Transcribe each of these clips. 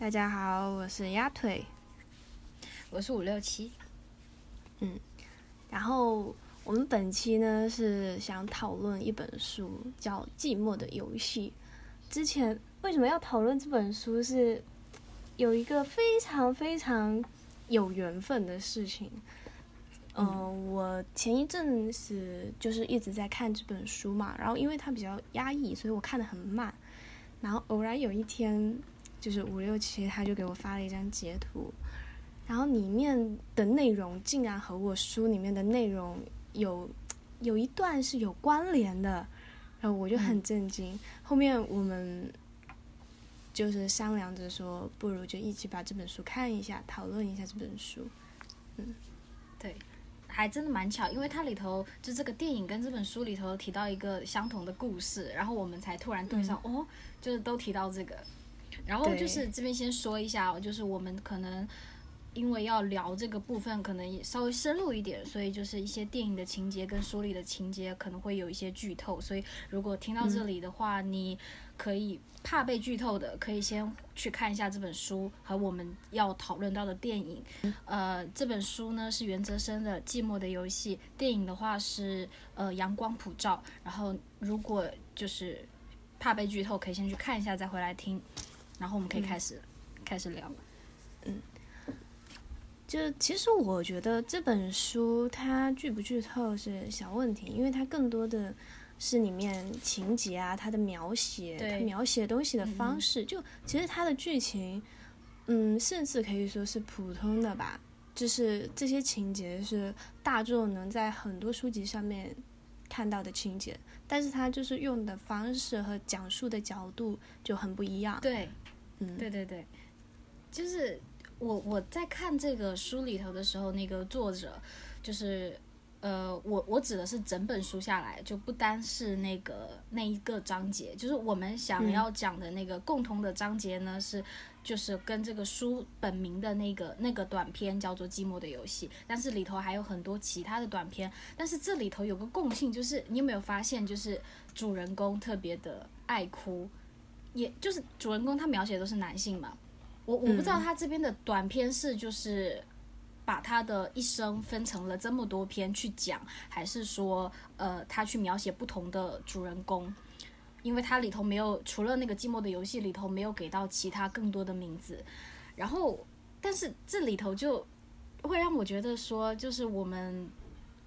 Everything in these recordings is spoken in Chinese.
大家好，我是鸭腿，我是五六七。嗯，然后我们本期呢是想讨论一本书，叫《寂寞的游戏》。之前为什么要讨论这本书？是有一个非常非常有缘分的事情。嗯，我前一阵子就是一直在看这本书嘛，然后因为它比较压抑，所以我看的很慢。然后偶然有一天，就是五六七他就给我发了一张截图，然后里面的内容竟然和我书里面的内容有有一段是有关联的，然后我就很震惊。后面我们就是商量着说，不如就一起把这本书看一下，讨论一下这本书。嗯，对。还真的蛮巧，因为它里头就这个电影跟这本书里头提到一个相同的故事，然后我们才突然对上哦，就是都提到这个。然后就是这边先说一下，就是我们可能因为要聊这个部分，可能也稍微深入一点，所以就是一些电影的情节跟书里的情节可能会有一些剧透，所以如果听到这里的话，你。可以怕被剧透的，可以先去看一下这本书和我们要讨论到的电影。呃，这本书呢是袁泽生的《寂寞的游戏》，电影的话是呃《阳光普照》。然后如果就是怕被剧透，可以先去看一下再回来听。然后我们可以开始开始聊。嗯，就其实我觉得这本书它剧不剧透是小问题，因为它更多的。是里面情节啊，它的描写，它描写东西的方式，就其实它的剧情，嗯，甚至可以说是普通的吧。就是这些情节是大众能在很多书籍上面看到的情节，但是它就是用的方式和讲述的角度就很不一样。对，嗯，对对对，就是我我在看这个书里头的时候，那个作者就是。呃，我我指的是整本书下来，就不单是那个那一个章节，就是我们想要讲的那个共同的章节呢，是就是跟这个书本名的那个那个短片叫做《寂寞的游戏》，但是里头还有很多其他的短片，但是这里头有个共性，就是你有没有发现，就是主人公特别的爱哭，也就是主人公他描写都是男性嘛，我我不知道他这边的短篇是就是。把他的一生分成了这么多篇去讲，还是说，呃，他去描写不同的主人公？因为它里头没有，除了那个寂寞的游戏里头没有给到其他更多的名字。然后，但是这里头就会让我觉得说，就是我们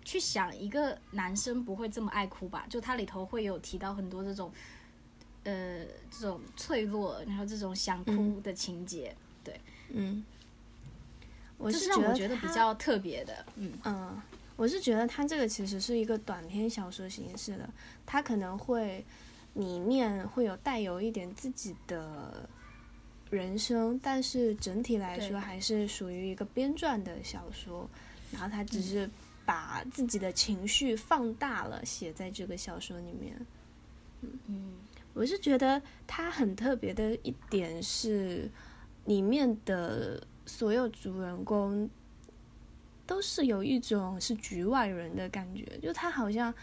去想一个男生不会这么爱哭吧？就它里头会有提到很多这种，呃，这种脆弱，然后这种想哭的情节。对，嗯。我是让我觉得比较特别的，嗯嗯，我是觉得它这个其实是一个短篇小说形式的，它可能会里面会有带有一点自己的人生，但是整体来说还是属于一个编撰的小说，然后他只是把自己的情绪放大了写在这个小说里面，嗯嗯，我是觉得它很特别的一点是里面的。所有主人公都是有一种是局外人的感觉，就他好像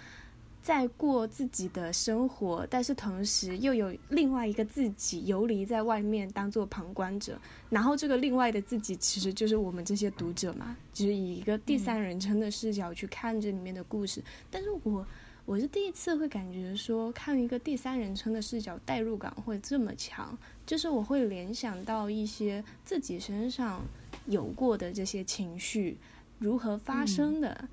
在过自己的生活，但是同时又有另外一个自己游离在外面，当做旁观者。然后这个另外的自己其实就是我们这些读者嘛，就是以一个第三人称的视角去看这里面的故事。但是我我是第一次会感觉说，看一个第三人称的视角，代入感会这么强。就是我会联想到一些自己身上有过的这些情绪如何发生的，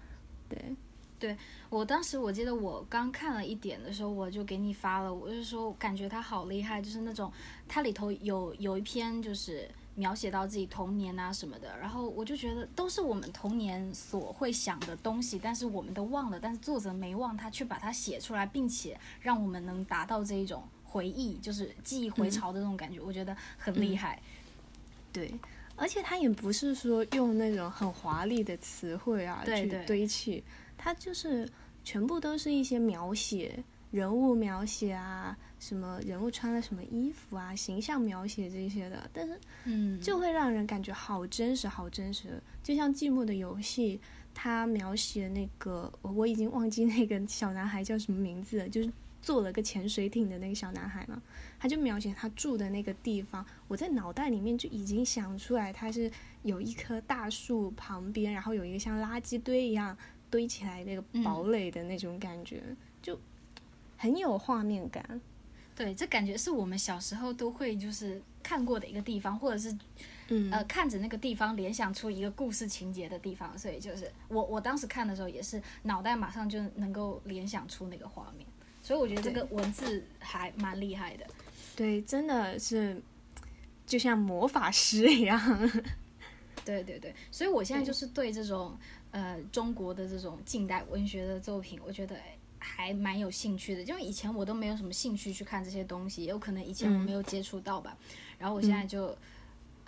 对，对我当时我记得我刚看了一点的时候，我就给你发了，我就说感觉他好厉害，就是那种他里头有有一篇就是描写到自己童年啊什么的，然后我就觉得都是我们童年所会想的东西，但是我们都忘了，但是作者没忘，他却把它写出来，并且让我们能达到这一种。回忆就是记忆回潮的那种感觉，我觉得很厉害。对，而且他也不是说用那种很华丽的词汇啊去堆砌，他就是全部都是一些描写人物描写啊，什么人物穿了什么衣服啊，形象描写这些的。但是，嗯，就会让人感觉好真实，好真实。就像《寂寞的游戏》，他描写那个我已经忘记那个小男孩叫什么名字，就是。做了个潜水艇的那个小男孩嘛，他就描写他住的那个地方，我在脑袋里面就已经想出来，他是有一棵大树旁边，然后有一个像垃圾堆一样堆起来那个堡垒的那种感觉，就很有画面感。对，这感觉是我们小时候都会就是看过的一个地方，或者是。嗯，呃，看着那个地方联想出一个故事情节的地方，所以就是我我当时看的时候也是脑袋马上就能够联想出那个画面，所以我觉得这个文字还蛮厉害的。对，真的是就像魔法师一样。对对对，所以我现在就是对这种呃中国的这种近代文学的作品，我觉得还蛮有兴趣的，因为以前我都没有什么兴趣去看这些东西，也有可能以前我没有接触到吧，然后我现在就。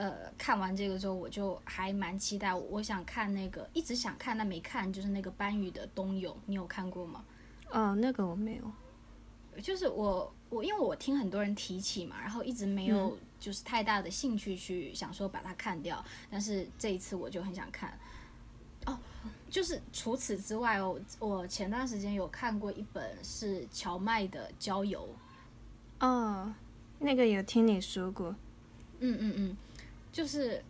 呃，看完这个之后，我就还蛮期待。我想看那个，一直想看但没看，就是那个班宇的《冬泳》，你有看过吗？哦，那个我没有。就是我我因为我听很多人提起嘛，然后一直没有就是太大的兴趣去想说把它看掉。但是这一次我就很想看。哦，就是除此之外哦，我前段时间有看过一本是荞麦的《郊游》。哦，那个有听你说过。嗯嗯嗯。就是，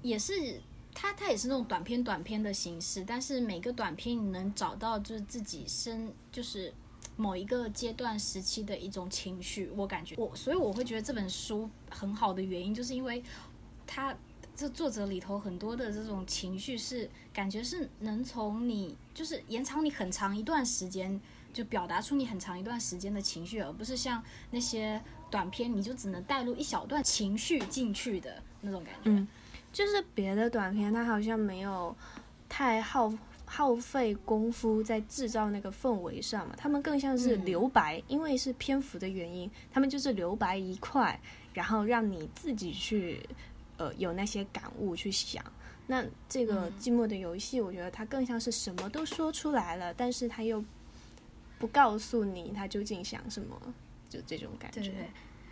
也是它，它也是那种短篇短篇的形式，但是每个短篇你能找到就是自己身就是某一个阶段时期的一种情绪，我感觉我，所以我会觉得这本书很好的原因，就是因为它这作者里头很多的这种情绪是感觉是能从你就是延长你很长一段时间，就表达出你很长一段时间的情绪，而不是像那些短片你就只能带入一小段情绪进去的。那种感觉，嗯，就是别的短片，它好像没有太耗耗费功夫在制造那个氛围上嘛，他们更像是留白，因为是篇幅的原因，他们就是留白一块，然后让你自己去呃有那些感悟去想。那这个寂寞的游戏，我觉得它更像是什么都说出来了，但是他又不告诉你他究竟想什么，就这种感觉。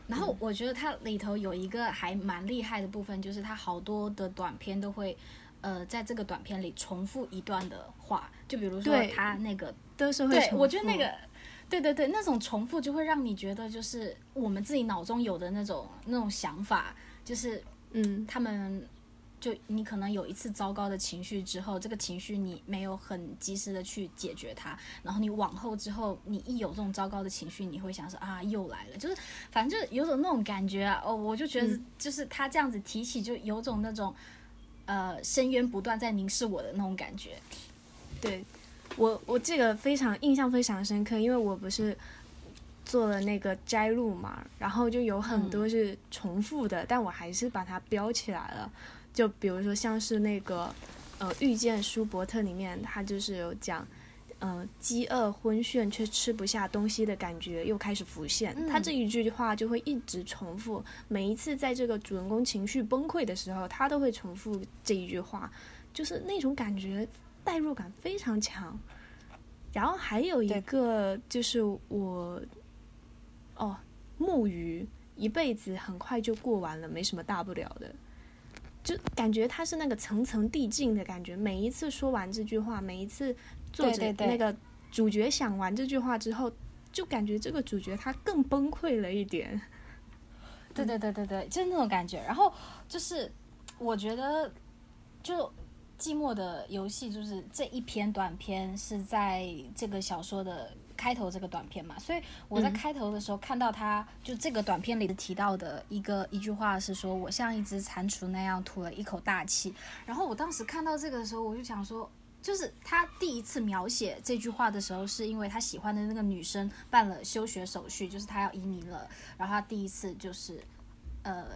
然后我觉得它里头有一个还蛮厉害的部分，就是它好多的短片都会，呃，在这个短片里重复一段的话，就比如说它那个都是会。对，我觉得那个，对对对，那种重复就会让你觉得就是我们自己脑中有的那种那种想法，就是嗯，他们。就你可能有一次糟糕的情绪之后，这个情绪你没有很及时的去解决它，然后你往后之后，你一有这种糟糕的情绪，你会想说啊又来了，就是反正就有种那种感觉啊。哦，我就觉得就是他这样子提起，就有种那种呃深渊不断在凝视我的那种感觉。对我我这个非常印象非常深刻，因为我不是做了那个摘录嘛，然后就有很多是重复的，但我还是把它标起来了。就比如说像是那个，呃，遇见舒伯特里面，他就是有讲，呃，饥饿昏眩却吃不下东西的感觉又开始浮现。他这一句话就会一直重复，每一次在这个主人公情绪崩溃的时候，他都会重复这一句话，就是那种感觉代入感非常强。然后还有一个就是我，哦，木鱼一辈子很快就过完了，没什么大不了的。就感觉他是那个层层递进的感觉，每一次说完这句话，每一次作者那个主角想完这句话之后，就感觉这个主角他更崩溃了一点。对对对对对，就是那种感觉。然后就是我觉得，就寂寞的游戏，就是这一篇短篇是在这个小说的。开头这个短片嘛，所以我在开头的时候看到他，就这个短片里的提到的一个一句话是说：“我像一只蟾蜍那样吐了一口大气。”然后我当时看到这个的时候，我就想说，就是他第一次描写这句话的时候，是因为他喜欢的那个女生办了休学手续，就是他要移民了。然后他第一次就是，呃，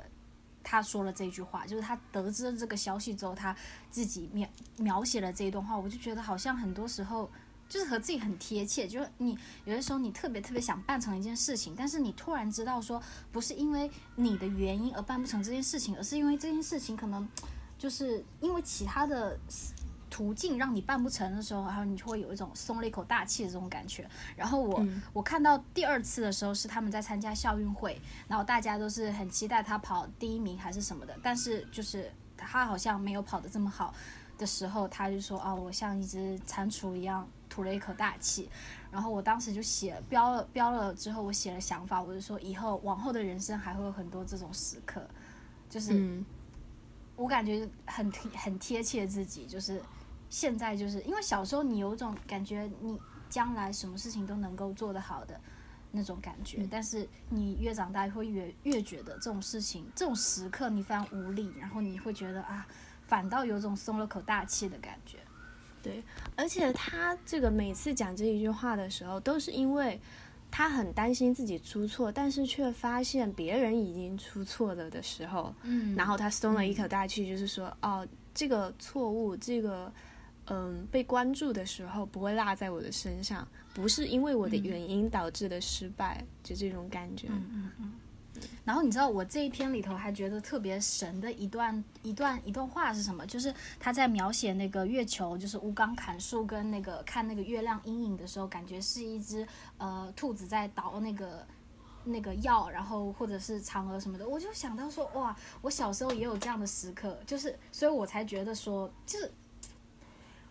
他说了这句话，就是他得知了这个消息之后，他自己描描写了这一段话，我就觉得好像很多时候。就是和自己很贴切，就是你有的时候你特别特别想办成一件事情，但是你突然知道说不是因为你的原因而办不成这件事情，而是因为这件事情可能就是因为其他的途径让你办不成的时候，然后你就会有一种松了一口大气的这种感觉。然后我我看到第二次的时候是他们在参加校运会，然后大家都是很期待他跑第一名还是什么的，但是就是他好像没有跑得这么好的时候，他就说哦，我像一只蟾蜍一样。吐了一口大气。然后我当时就写标了标了之后，我写了想法，我就说以后往后的人生还会有很多这种时刻，就是我感觉很很贴切自己，就是现在就是因为小时候你有种感觉，你将来什么事情都能够做得好的那种感觉，但是你越长大会越越觉得这种事情这种时刻你非常无力，然后你会觉得啊，反倒有种松了口大气的感觉。对，而且他这个每次讲这一句话的时候，都是因为他很担心自己出错，但是却发现别人已经出错了的时候，嗯，然后他松了一口大气，就是说，哦，这个错误，这个嗯被关注的时候不会落在我的身上，不是因为我的原因导致的失败，就这种感觉。嗯嗯嗯。然后你知道我这一篇里头还觉得特别神的一段一段一段话是什么？就是他在描写那个月球，就是吴刚砍树跟那个看那个月亮阴影的时候，感觉是一只呃兔子在捣那个那个药，然后或者是嫦娥什么的。我就想到说，哇，我小时候也有这样的时刻，就是所以我才觉得说，就是。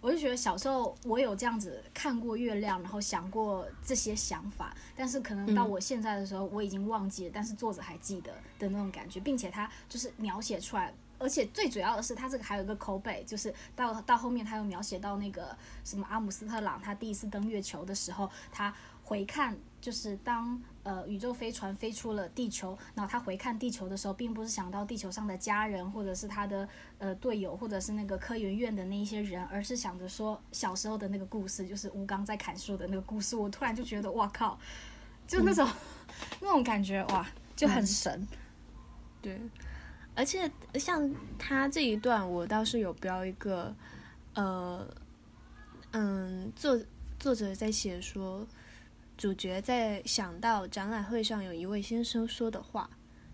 我就觉得小时候我有这样子看过月亮，然后想过这些想法，但是可能到我现在的时候我已经忘记了，但是作者还记得的那种感觉，并且他就是描写出来，而且最主要的是他这个还有一个口碑，就是到到后面他又描写到那个什么阿姆斯特朗他第一次登月球的时候，他回看就是当。呃，宇宙飞船飞出了地球，然后他回看地球的时候，并不是想到地球上的家人，或者是他的呃队友，或者是那个科研院的那一些人，而是想着说小时候的那个故事，就是吴刚在砍树的那个故事。我突然就觉得，哇靠，就那种那种感觉，哇，就很神。对，而且像他这一段，我倒是有标一个，呃，嗯，作作者在写说。主角在想到展览会上有一位先生说的话，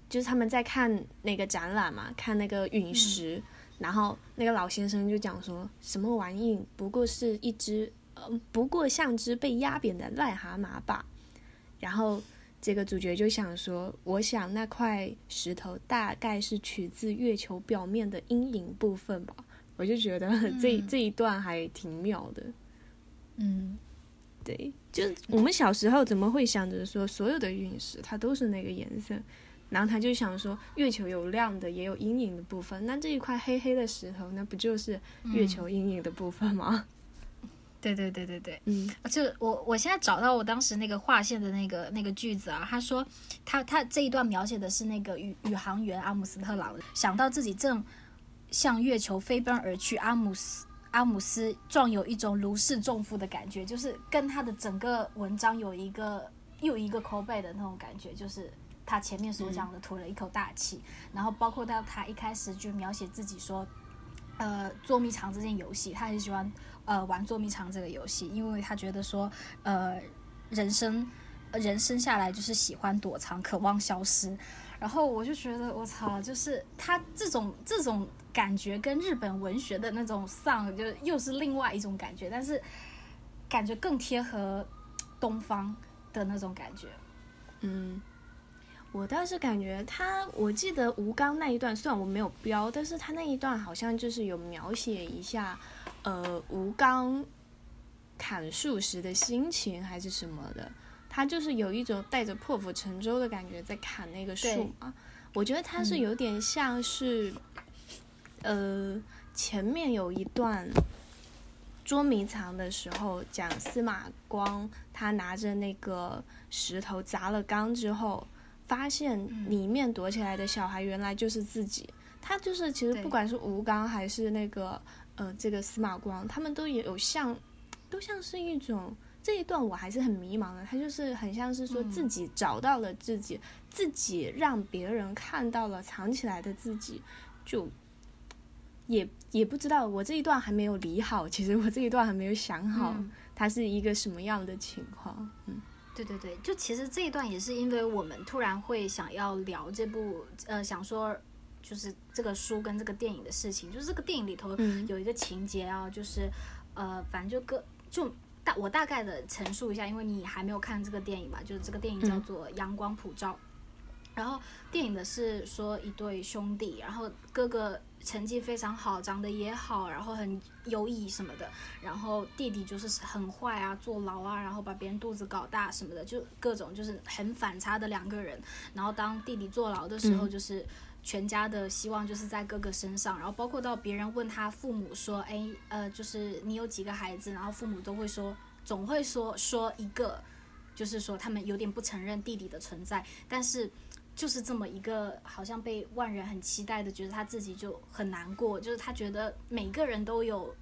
就是他们在看那个展览嘛，看那个陨石，然后那个老先生就讲说什么玩意，不过是一只，呃，不过像只被压扁的癞蛤蟆吧。然后这个主角就想说，我想那块石头大概是取自月球表面的阴影部分吧。我就觉得 这这一段还挺妙的，嗯。对，就我们小时候怎么会想着说所有的陨石它都是那个颜色？然后他就想说月球有亮的也有阴影的部分，那这一块黑黑的石头那不就是月球阴影的部分吗？对对对对对，嗯，就我我现在找到我当时那个划线的那个那个句子啊，他说他他这一段描写的是那个宇宇航员阿姆斯特朗想到自己正向月球飞奔而去，阿姆斯。阿姆斯壮有一种如释重负的感觉，就是跟他的整个文章有一个又一个口背的那种感觉，就是他前面所讲的吐了一口大气，然后包括到他一开始就描写自己说，呃，捉迷藏这件游戏，他很喜欢呃玩捉迷藏这个游戏，因为他觉得说，呃，人生人生下来就是喜欢躲藏，渴望消失。然后我就觉得我操，就是他这种这种感觉跟日本文学的那种丧，就又是另外一种感觉，但是感觉更贴合东方的那种感觉。嗯，我倒是感觉他，我记得吴刚那一段，虽然我没有标，但是他那一段好像就是有描写一下，呃，吴刚砍树时的心情还是什么的。他就是有一种带着破釜沉舟的感觉在砍那个树嘛，我觉得他是有点像是，呃，前面有一段捉迷藏的时候，讲司马光他拿着那个石头砸了缸之后，发现里面躲起来的小孩原来就是自己。他就是其实不管是吴刚还是那个呃这个司马光，他们都有像，都像是一种。这一段我还是很迷茫的，他就是很像是说自己找到了自己，自己让别人看到了藏起来的自己，就也也不知道我这一段还没有理好，其实我这一段还没有想好，它是一个什么样的情况。嗯，对对对，就其实这一段也是因为我们突然会想要聊这部，呃，想说就是这个书跟这个电影的事情，就是这个电影里头有一个情节啊，就是呃，反正就个就。大我大概的陈述一下，因为你还没有看这个电影嘛，就是这个电影叫做《阳光普照》，然后电影的是说一对兄弟，然后哥哥成绩非常好，长得也好，然后很优异什么的。然后弟弟就是很坏啊，坐牢啊，然后把别人肚子搞大什么的，就各种就是很反差的两个人。然后当弟弟坐牢的时候，就是全家的希望就是在哥哥身上。然后包括到别人问他父母说：“哎，呃，就是你有几个孩子？”然后父母都会说，总会说说一个，就是说他们有点不承认弟弟的存在，但是。就是这么一个好像被万人很期待的，觉得他自己就很难过，就是他觉得每个人都有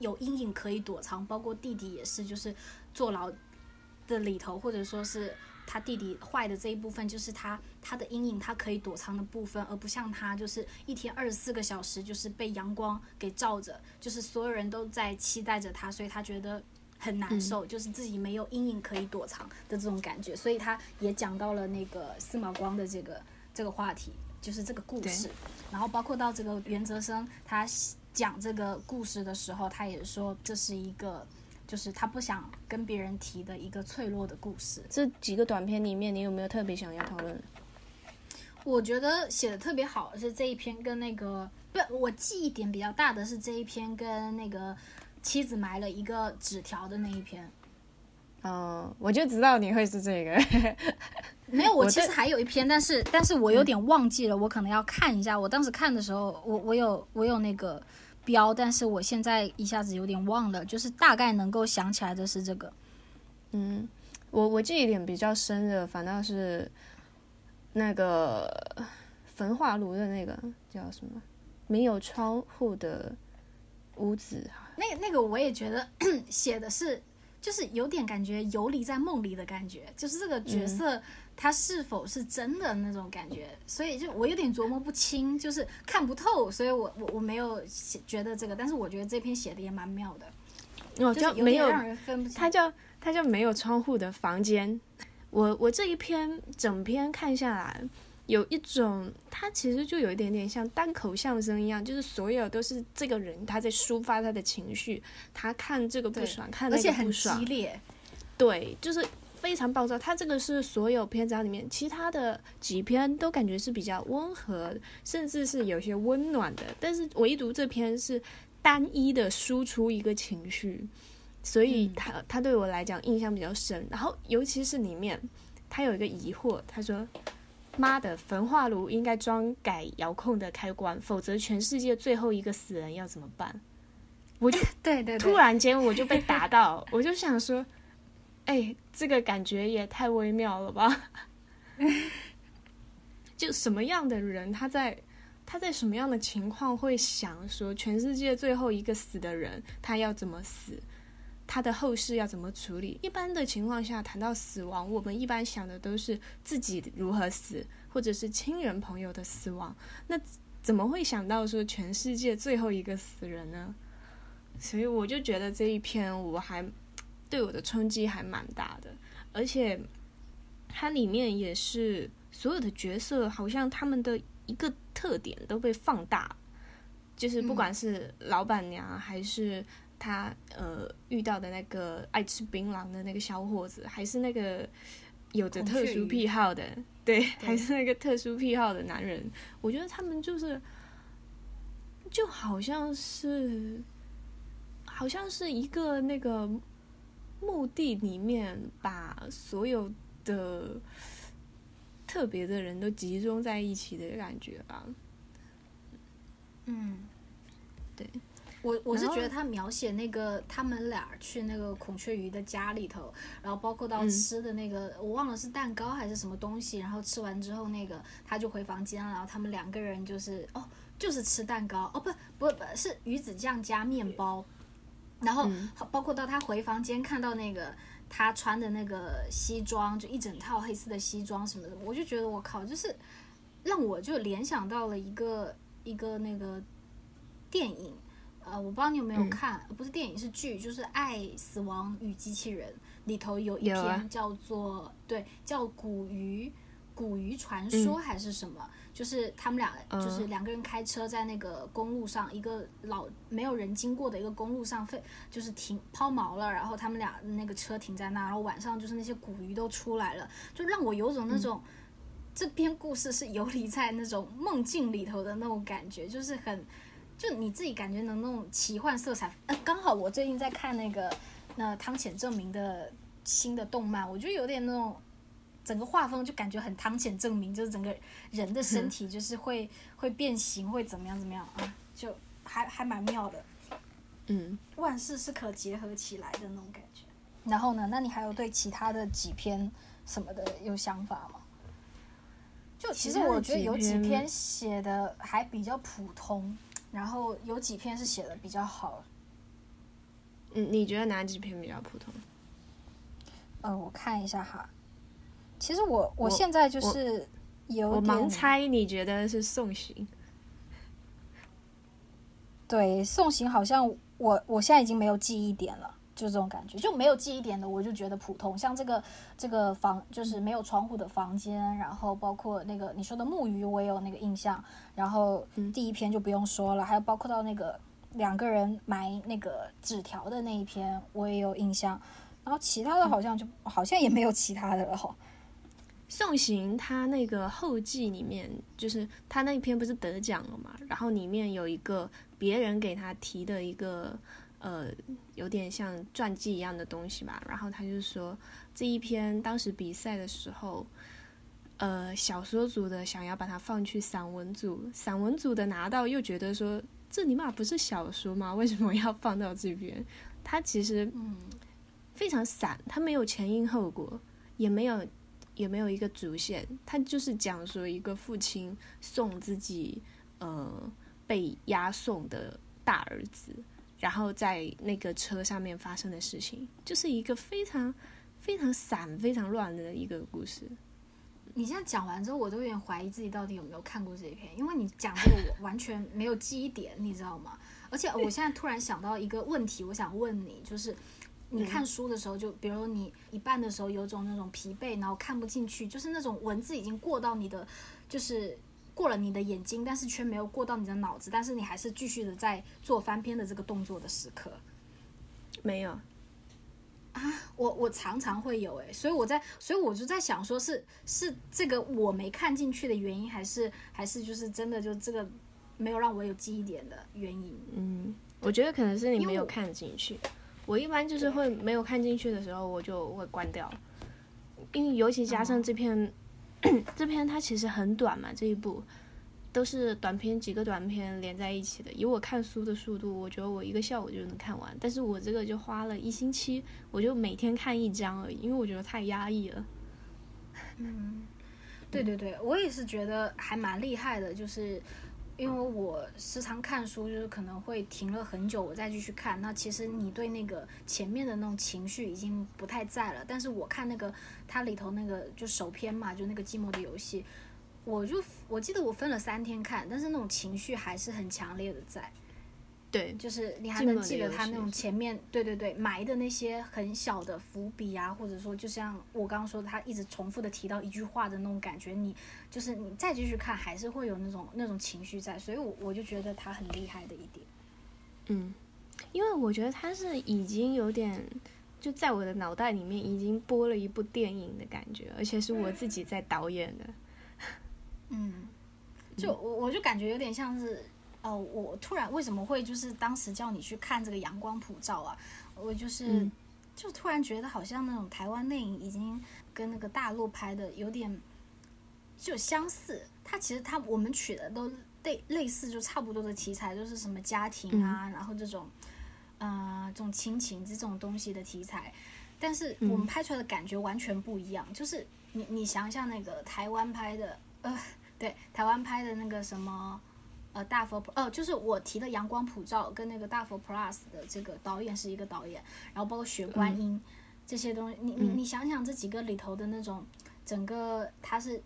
有阴影可以躲藏，包括弟弟也是，就是坐牢的里头，或者说是他弟弟坏的这一部分，就是他他的阴影他可以躲藏的部分，而不像他就是一天二十四个小时就是被阳光给照着，就是所有人都在期待着他，所以他觉得。很难受，就是自己没有阴影可以躲藏的这种感觉，所以他也讲到了那个司马光的这个这个话题，就是这个故事。然后包括到这个袁泽生，他讲这个故事的时候，他也说这是一个，就是他不想跟别人提的一个脆弱的故事。这几个短片里面，你有没有特别想要讨论？我觉得写的特别好是这一篇，跟那个不，我记忆点比较大的是这一篇跟那个。妻子埋了一个纸条的那一篇，哦，我就知道你会是这个。没有，我其实还有一篇，但是但是我有点忘记了，我可能要看一下。我当时看的时候，我我有我有那个标，但是我现在一下子有点忘了，就是大概能够想起来的是这个。嗯，我我记忆点比较深的，反倒是那个焚化炉的那个叫什么？没有窗户的屋子。那那个我也觉得 写的是，就是有点感觉游离在梦里的感觉，就是这个角色他是否是真的那种感觉，所以就我有点琢磨不清，就是看不透，所以我我我没有觉得这个，但是我觉得这篇写的也蛮妙的，哦，就没有让人分不清，他叫他叫没有窗户的房间，我我这一篇整篇看下来。有一种，他其实就有一点点像单口相声一样，就是所有都是这个人他在抒发他的情绪，他看这个不爽，看那个不爽，而且很激烈，对，就是非常暴躁。他这个是所有篇章里面，其他的几篇都感觉是比较温和，甚至是有些温暖的，但是唯独这篇是单一的输出一个情绪，所以他他对我来讲印象比较深。然后尤其是里面，他有一个疑惑，他说。妈的，焚化炉应该装改遥控的开关，否则全世界最后一个死人要怎么办？我就 对对，突然间我就被打到，我就想说，哎，这个感觉也太微妙了吧？就什么样的人，他在他在什么样的情况会想说，全世界最后一个死的人，他要怎么死？他的后事要怎么处理？一般的情况下，谈到死亡，我们一般想的都是自己如何死，或者是亲人朋友的死亡。那怎么会想到说全世界最后一个死人呢？所以我就觉得这一篇我还对我的冲击还蛮大的，而且它里面也是所有的角色好像他们的一个特点都被放大，就是不管是老板娘还是。他呃遇到的那个爱吃槟榔的那个小伙子，还是那个有着特殊癖好的，对，还是那个特殊癖好的男人。我觉得他们就是就好像是，好像是一个那个墓地里面把所有的特别的人都集中在一起的感觉吧。嗯，对。我我是觉得他描写那个他们俩去那个孔雀鱼的家里头，然后包括到吃的那个，我忘了是蛋糕还是什么东西，然后吃完之后那个他就回房间了，然后他们两个人就是哦就是吃蛋糕哦不不不是鱼子酱加面包，然后包括到他回房间看到那个他穿的那个西装，就一整套黑色的西装什么的，我就觉得我靠，就是让我就联想到了一个一个那个电影。呃，我不知道你有没有看，不是电影是剧，就是《爱死亡与机器人》里头有一篇叫做对，叫《古鱼古鱼传说》还是什么？就是他们俩就是两个人开车在那个公路上，一个老没有人经过的一个公路上，废就是停抛锚了，然后他们俩那个车停在那，然后晚上就是那些古鱼都出来了，就让我有种那种这篇故事是游离在那种梦境里头的那种感觉，就是很。就你自己感觉能那种奇幻色彩。呃，刚好我最近在看那个那汤浅证明的新的动漫，我觉得有点那种整个画风就感觉很汤浅证明，就是整个人的身体就是会会变形，会怎么样怎么样啊，就还还蛮妙的。嗯，万事是可结合起来的那种感觉。然后呢，那你还有对其他的几篇什么的有想法吗？就其实我觉得有几篇写的还比较普通，然后有几篇是写的比较好。嗯，你觉得哪几篇比较普通？呃，我看一下哈。其实我我现在就是有我盲猜，你觉得是送行？对，送行好像我我现在已经没有记忆点了。就这种感觉，就没有记忆点的，我就觉得普通。像这个这个房，就是没有窗户的房间，然后包括那个你说的木鱼，我也有那个印象。然后第一篇就不用说了，还有包括到那个两个人埋那个纸条的那一篇，我也有印象。然后其他的好像就好像也没有其他的了哈。送行他那个后记里面，就是他那一篇不是得奖了嘛？然后里面有一个别人给他提的一个。呃，有点像传记一样的东西吧。然后他就说，这一篇当时比赛的时候，呃，小说组的想要把它放去散文组，散文组的拿到又觉得说，这尼玛不是小说吗？为什么要放到这边？它其实嗯非常散，它没有前因后果，也没有也没有一个主线，它就是讲说一个父亲送自己呃被押送的大儿子。然后在那个车上面发生的事情，就是一个非常非常散、非常乱的一个故事。你现在讲完之后，我都有点怀疑自己到底有没有看过这一篇，因为你讲这个我完全没有记忆点，你知道吗？而且我现在突然想到一个问题，我想问你，就是你看书的时候，就比如你一半的时候有种那种疲惫，然后看不进去，就是那种文字已经过到你的，就是。过了你的眼睛，但是却没有过到你的脑子，但是你还是继续的在做翻篇的这个动作的时刻，没有啊？我我常常会有哎，所以我在，所以我就在想，说是是这个我没看进去的原因，还是还是就是真的就这个没有让我有记忆点的原因？嗯，我觉得可能是你没有看进去。我一般就是会没有看进去的时候，我就会关掉，因为尤其加上这篇。这篇 它其实很短嘛，这一部都是短篇，几个短篇连在一起的。以我看书的速度，我觉得我一个下午就能看完。但是我这个就花了一星期，我就每天看一章而已，因为我觉得太压抑了。嗯，对对对，我也是觉得还蛮厉害的，就是因为我时常看书，就是可能会停了很久，我再继续看。那其实你对那个前面的那种情绪已经不太在了，但是我看那个。它里头那个就首篇嘛，就那个寂寞的游戏，我就我记得我分了三天看，但是那种情绪还是很强烈的在。对，就是你还能记得他那种前面，对对对，埋的那些很小的伏笔啊，或者说就像我刚刚说的，他一直重复的提到一句话的那种感觉，你就是你再继续看，还是会有那种那种情绪在，所以我我就觉得他很厉害的一点。嗯，因为我觉得他是已经有点。就在我的脑袋里面已经播了一部电影的感觉，而且是我自己在导演的。嗯，就我我就感觉有点像是，哦，我突然为什么会就是当时叫你去看这个阳光普照啊？我就是就突然觉得好像那种台湾电影已经跟那个大陆拍的有点就相似。它其实它我们取的都类类似，就差不多的题材，就是什么家庭啊，然后这种。呃，这种亲情这种东西的题材，但是我们拍出来的感觉完全不一样。就是你你想想那个台湾拍的，呃，对，台湾拍的那个什么，呃，大佛，呃，就是我提的阳光普照跟那个大佛 Plus 的这个导演是一个导演，然后包括雪观音这些东西，你你你想想这几个里头的那种，整个他是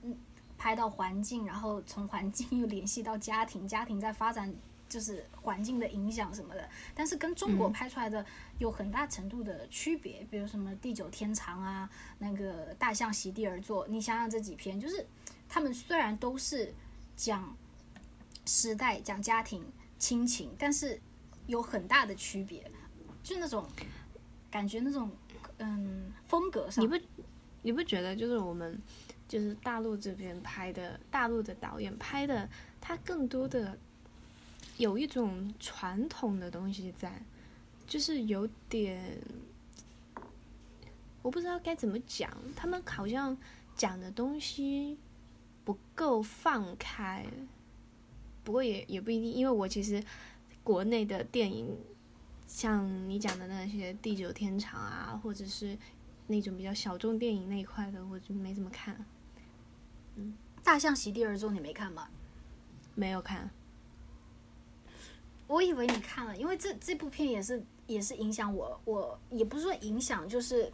拍到环境，然后从环境又联系到家庭，家庭在发展。就是环境的影响什么的，但是跟中国拍出来的有很大程度的区别，比如什么地久天长啊，那个大象席地而坐，你想想这几篇，就是他们虽然都是讲时代、讲家庭、亲情，但是有很大的区别，就那种感觉，那种嗯风格上，你不你不觉得就是我们就是大陆这边拍的，大陆的导演拍的，他更多的。有一种传统的东西在，就是有点，我不知道该怎么讲，他们好像讲的东西不够放开。不过也也不一定，因为我其实国内的电影，像你讲的那些《地久天长》啊，或者是那种比较小众电影那一块的，我就没怎么看。嗯，《大象席地而坐》你没看吗？没有看。我以为你看了，因为这这部片也是也是影响我，我也不是说影响，就是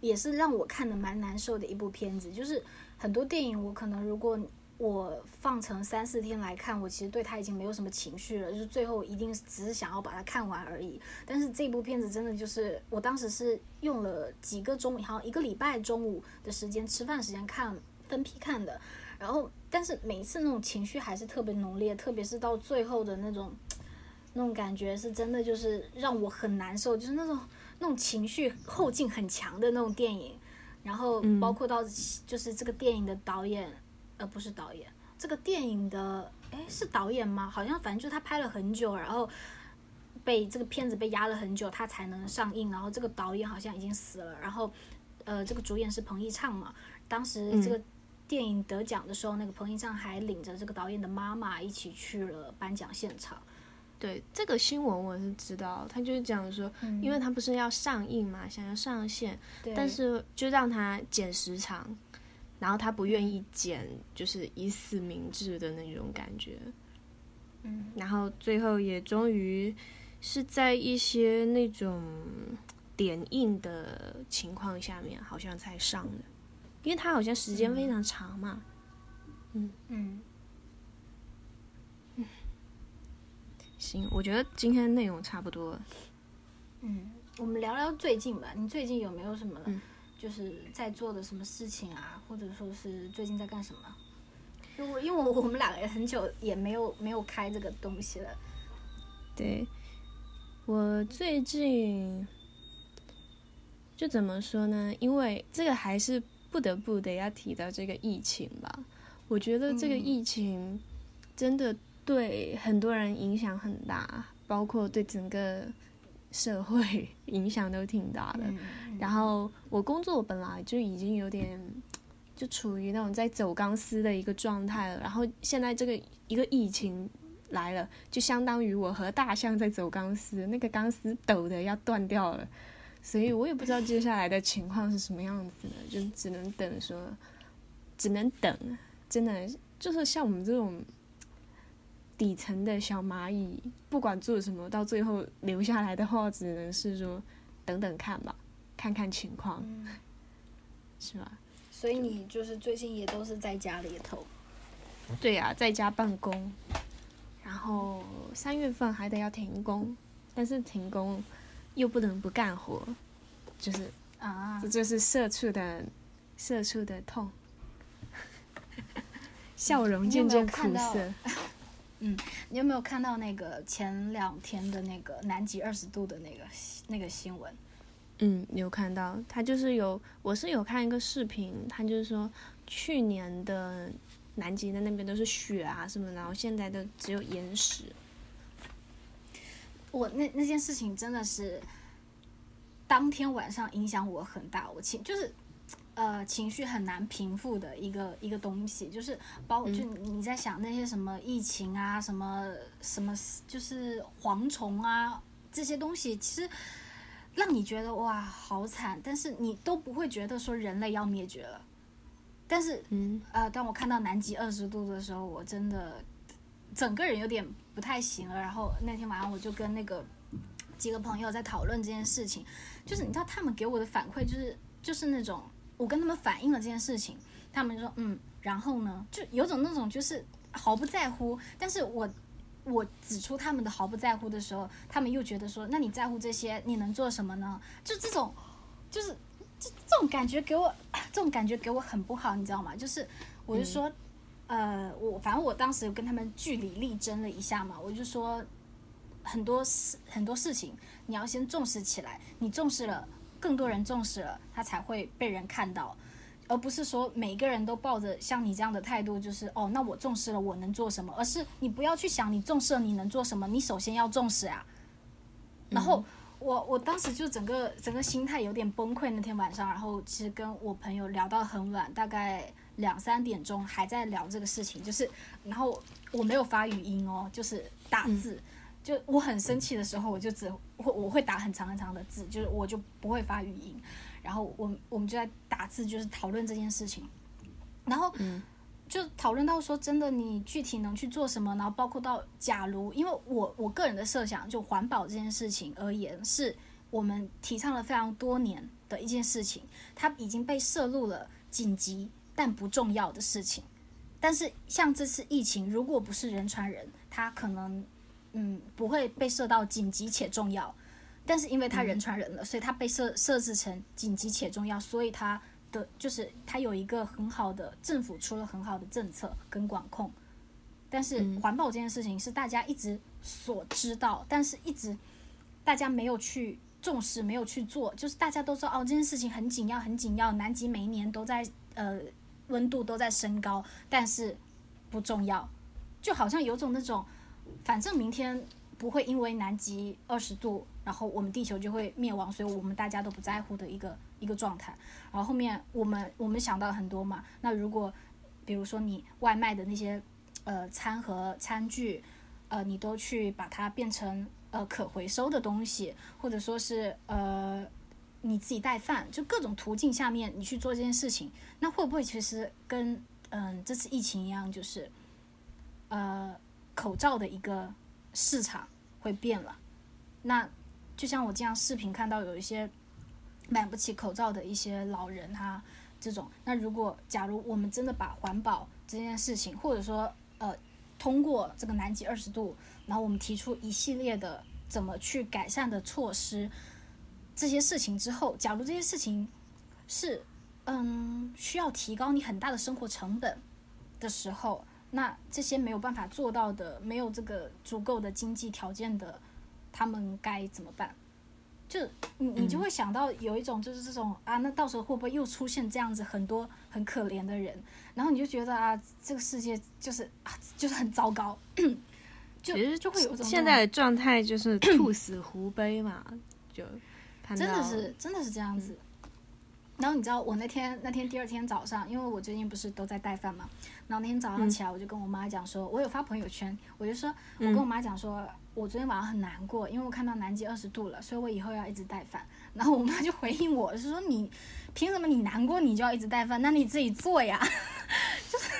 也是让我看的蛮难受的一部片子。就是很多电影，我可能如果。我放成三四天来看，我其实对他已经没有什么情绪了，就是最后一定只是想要把它看完而已。但是这部片子真的就是，我当时是用了几个中，好像一个礼拜中午的时间吃饭时间看，分批看的。然后，但是每一次那种情绪还是特别浓烈，特别是到最后的那种，那种感觉是真的就是让我很难受，就是那种那种情绪后劲很强的那种电影。然后包括到就是这个电影的导演。而不是导演，这个电影的哎是导演吗？好像反正就他拍了很久，然后被这个片子被压了很久，他才能上映。然后这个导演好像已经死了，然后呃这个主演是彭昱畅嘛。当时这个电影得奖的时候，那个彭昱畅还领着这个导演的妈妈一起去了颁奖现场。对这个新闻我是知道，他就是讲说，因为他不是要上映嘛，想要上线，但是就让他减时长。然后他不愿意剪，就是以死明志的那种感觉。嗯，然后最后也终于是在一些那种点映的情况下面，好像才上的，因为他好像时间非常长嘛。嗯嗯嗯，行，我觉得今天内容差不多。嗯，我们聊聊最近吧，你最近有没有什么？就是在做的什么事情啊，或者说是最近在干什么？因为因为我们两个也很久也没有没有开这个东西了。对，我最近就怎么说呢？因为这个还是不得不得要提到这个疫情吧。我觉得这个疫情真的对很多人影响很大，包括对整个。社会影响都挺大的，然后我工作本来就已经有点就处于那种在走钢丝的一个状态了，然后现在这个一个疫情来了，就相当于我和大象在走钢丝，那个钢丝抖的要断掉了，所以我也不知道接下来的情况是什么样子的，就只能等说，只能等，真的就是像我们这种。底层的小蚂蚁，不管做什么，到最后留下来的话，只能是说等等看吧，看看情况，是吧？所以你就是最近也都是在家里头。对呀，在家办公，然后三月份还得要停工，但是停工又不能不干活，就是啊，这就是社畜的社畜的痛，笑容渐渐苦涩。嗯，你有没有看到那个前两天的那个南极二十度的那个那个新闻？嗯，有看到，他就是有，我是有看一个视频，他就是说去年的南极的那边都是雪啊什么，然后现在都只有岩石。我那那件事情真的是当天晚上影响我很大，我情就是。呃，情绪很难平复的一个一个东西，就是包就你在想那些什么疫情啊，什么什么，就是蝗虫啊这些东西，其实让你觉得哇好惨，但是你都不会觉得说人类要灭绝了。但是，嗯，呃，当我看到南极二十度的时候，我真的整个人有点不太行了。然后那天晚上我就跟那个几个朋友在讨论这件事情，就是你知道他们给我的反馈就是就是那种。我跟他们反映了这件事情，他们就说嗯，然后呢，就有种那种就是毫不在乎。但是我我指出他们的毫不在乎的时候，他们又觉得说，那你在乎这些，你能做什么呢？就这种，就是这这种感觉给我，这种感觉给我很不好，你知道吗？就是我就说，呃，我反正我当时跟他们据理力争了一下嘛，我就说很多事很多事情你要先重视起来，你重视了。更多人重视了，他才会被人看到。而不是说每个人都抱着像你这样的态度，就是哦，那我重视了，我能做什么？而是你不要去想你重视了你能做什么，你首先要重视啊。然后我我当时就整个整个心态有点崩溃，那天晚上，然后其实跟我朋友聊到很晚，大概两三点钟还在聊这个事情，就是然后我没有发语音哦，就是打字，就我很生气的时候，我就只会我会打很长很长的字，就是我就不会发语音。然后我我们就在打字，就是讨论这件事情，然后就讨论到说，真的你具体能去做什么？然后包括到，假如因为我我个人的设想，就环保这件事情而言，是我们提倡了非常多年的一件事情，它已经被摄入了紧急但不重要的事情。但是像这次疫情，如果不是人传人，它可能嗯不会被设到紧急且重要。但是因为他人传人了，所以他被设设置成紧急且重要，所以他的就是他有一个很好的政府出了很好的政策跟管控。但是环保这件事情是大家一直所知道，但是一直大家没有去重视，没有去做。就是大家都知道哦，这件事情很紧要，很紧要。南极每一年都在呃温度都在升高，但是不重要，就好像有种那种，反正明天不会因为南极二十度。然后我们地球就会灭亡，所以我们大家都不在乎的一个一个状态。然后后面我们我们想到很多嘛，那如果比如说你外卖的那些呃餐盒餐具，呃你都去把它变成呃可回收的东西，或者说是呃你自己带饭，就各种途径下面你去做这件事情，那会不会其实跟嗯这次疫情一样，就是呃口罩的一个市场会变了？那就像我这样视频看到有一些买不起口罩的一些老人哈，这种，那如果假如我们真的把环保这件事情，或者说呃通过这个南极二十度，然后我们提出一系列的怎么去改善的措施，这些事情之后，假如这些事情是嗯需要提高你很大的生活成本的时候，那这些没有办法做到的，没有这个足够的经济条件的。他们该怎么办？就你你就会想到有一种就是这种啊，那到时候会不会又出现这样子很多很可怜的人？然后你就觉得啊，这个世界就是啊，就是很糟糕。就其实就会有种现在的状态就是 兔死狐悲嘛，就真的是真的是这样子。然后你知道我那天那天第二天早上，因为我最近不是都在带饭嘛，然后那天早上起来我就跟我妈讲说，我有发朋友圈，我就说我跟我妈讲说。我昨天晚上很难过，因为我看到南极二十度了，所以我以后要一直带饭。然后我妈就回应我，是说你凭什么你难过你就要一直带饭？那你自己做呀，就是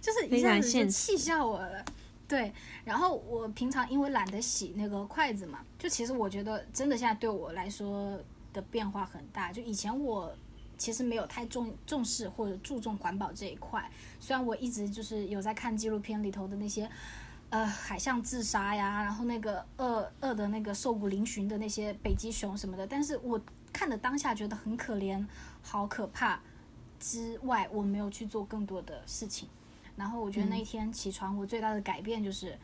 就是一下子就气笑我了。对，然后我平常因为懒得洗那个筷子嘛，就其实我觉得真的现在对我来说的变化很大。就以前我其实没有太重重视或者注重环保这一块，虽然我一直就是有在看纪录片里头的那些。呃，海象自杀呀，然后那个饿饿的那个瘦骨嶙峋的那些北极熊什么的，但是我看的当下觉得很可怜，好可怕。之外，我没有去做更多的事情。然后我觉得那一天起床，我最大的改变就是，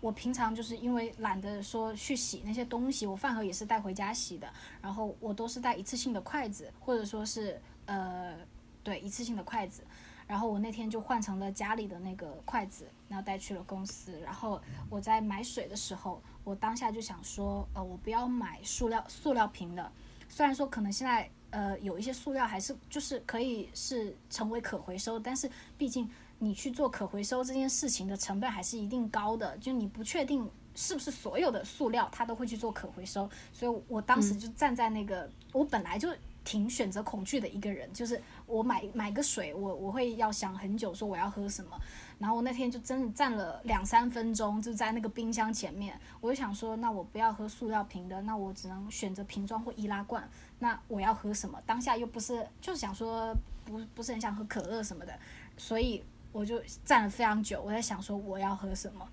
我平常就是因为懒得说去洗那些东西，我饭盒也是带回家洗的，然后我都是带一次性的筷子，或者说是呃，对，一次性的筷子。然后我那天就换成了家里的那个筷子，然后带去了公司。然后我在买水的时候，我当下就想说，呃，我不要买塑料塑料瓶的。虽然说可能现在呃有一些塑料还是就是可以是成为可回收，但是毕竟你去做可回收这件事情的成本还是一定高的。就你不确定是不是所有的塑料它都会去做可回收，所以我当时就站在那个，我本来就。挺选择恐惧的一个人，就是我买买个水，我我会要想很久，说我要喝什么。然后我那天就真的站了两三分钟，就在那个冰箱前面，我就想说，那我不要喝塑料瓶的，那我只能选择瓶装或易拉罐。那我要喝什么？当下又不是就是想说，不不是很想喝可乐什么的，所以我就站了非常久，我在想说我要喝什么。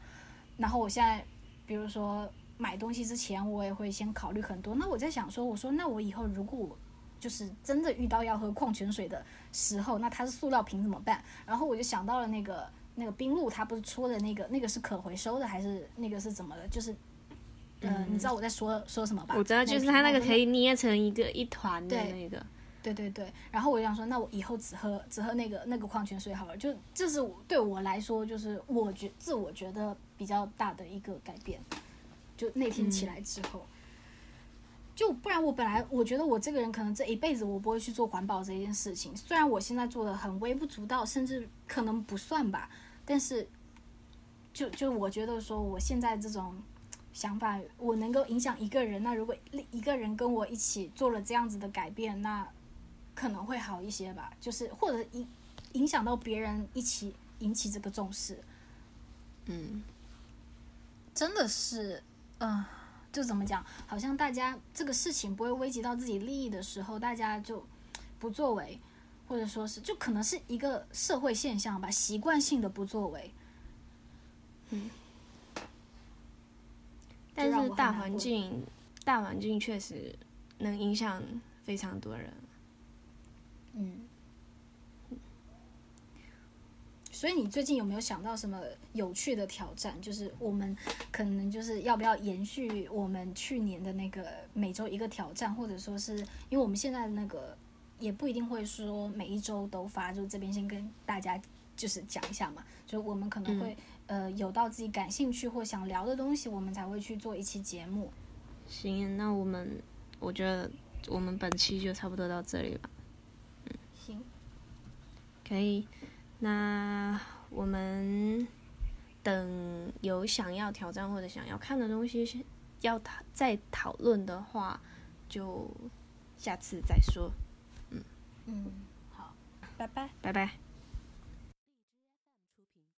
然后我现在，比如说买东西之前，我也会先考虑很多。那我在想说，我说那我以后如果我就是真的遇到要喝矿泉水的时候，那它是塑料瓶怎么办？然后我就想到了那个那个冰露，它不是出的那个那个是可回收的还是那个是怎么的？就是，呃，你知道我在说说什么吧？我知道，就是它那个可以捏成一个一团的那个。对对对，然后我就想说，那我以后只喝只喝那个那个矿泉水好了。就这是我对我来说，就是我觉自我觉得比较大的一个改变。就那天起来之后，就不然我本来我觉得我这个人可能这一辈子我不会去做环保这件事情。虽然我现在做的很微不足道，甚至可能不算吧，但是就就我觉得说我现在这种想法，我能够影响一个人。那如果一个人跟我一起做了这样子的改变，那可能会好一些吧，就是或者影影响到别人一起引起这个重视，嗯，真的是，嗯，就怎么讲，好像大家这个事情不会危及到自己利益的时候，大家就不作为，或者说是就可能是一个社会现象吧，习惯性的不作为，嗯，但是大环境，大环境确实能影响非常多人。嗯，所以你最近有没有想到什么有趣的挑战？就是我们可能就是要不要延续我们去年的那个每周一个挑战，或者说是因为我们现在的那个也不一定会说每一周都发，就这边先跟大家就是讲一下嘛，就我们可能会呃有到自己感兴趣或想聊的东西，我们才会去做一期节目。行，那我们我觉得我们本期就差不多到这里吧。可以，那我们等有想要挑战或者想要看的东西，要讨再讨论的话，就下次再说。嗯嗯，好，拜拜，拜拜。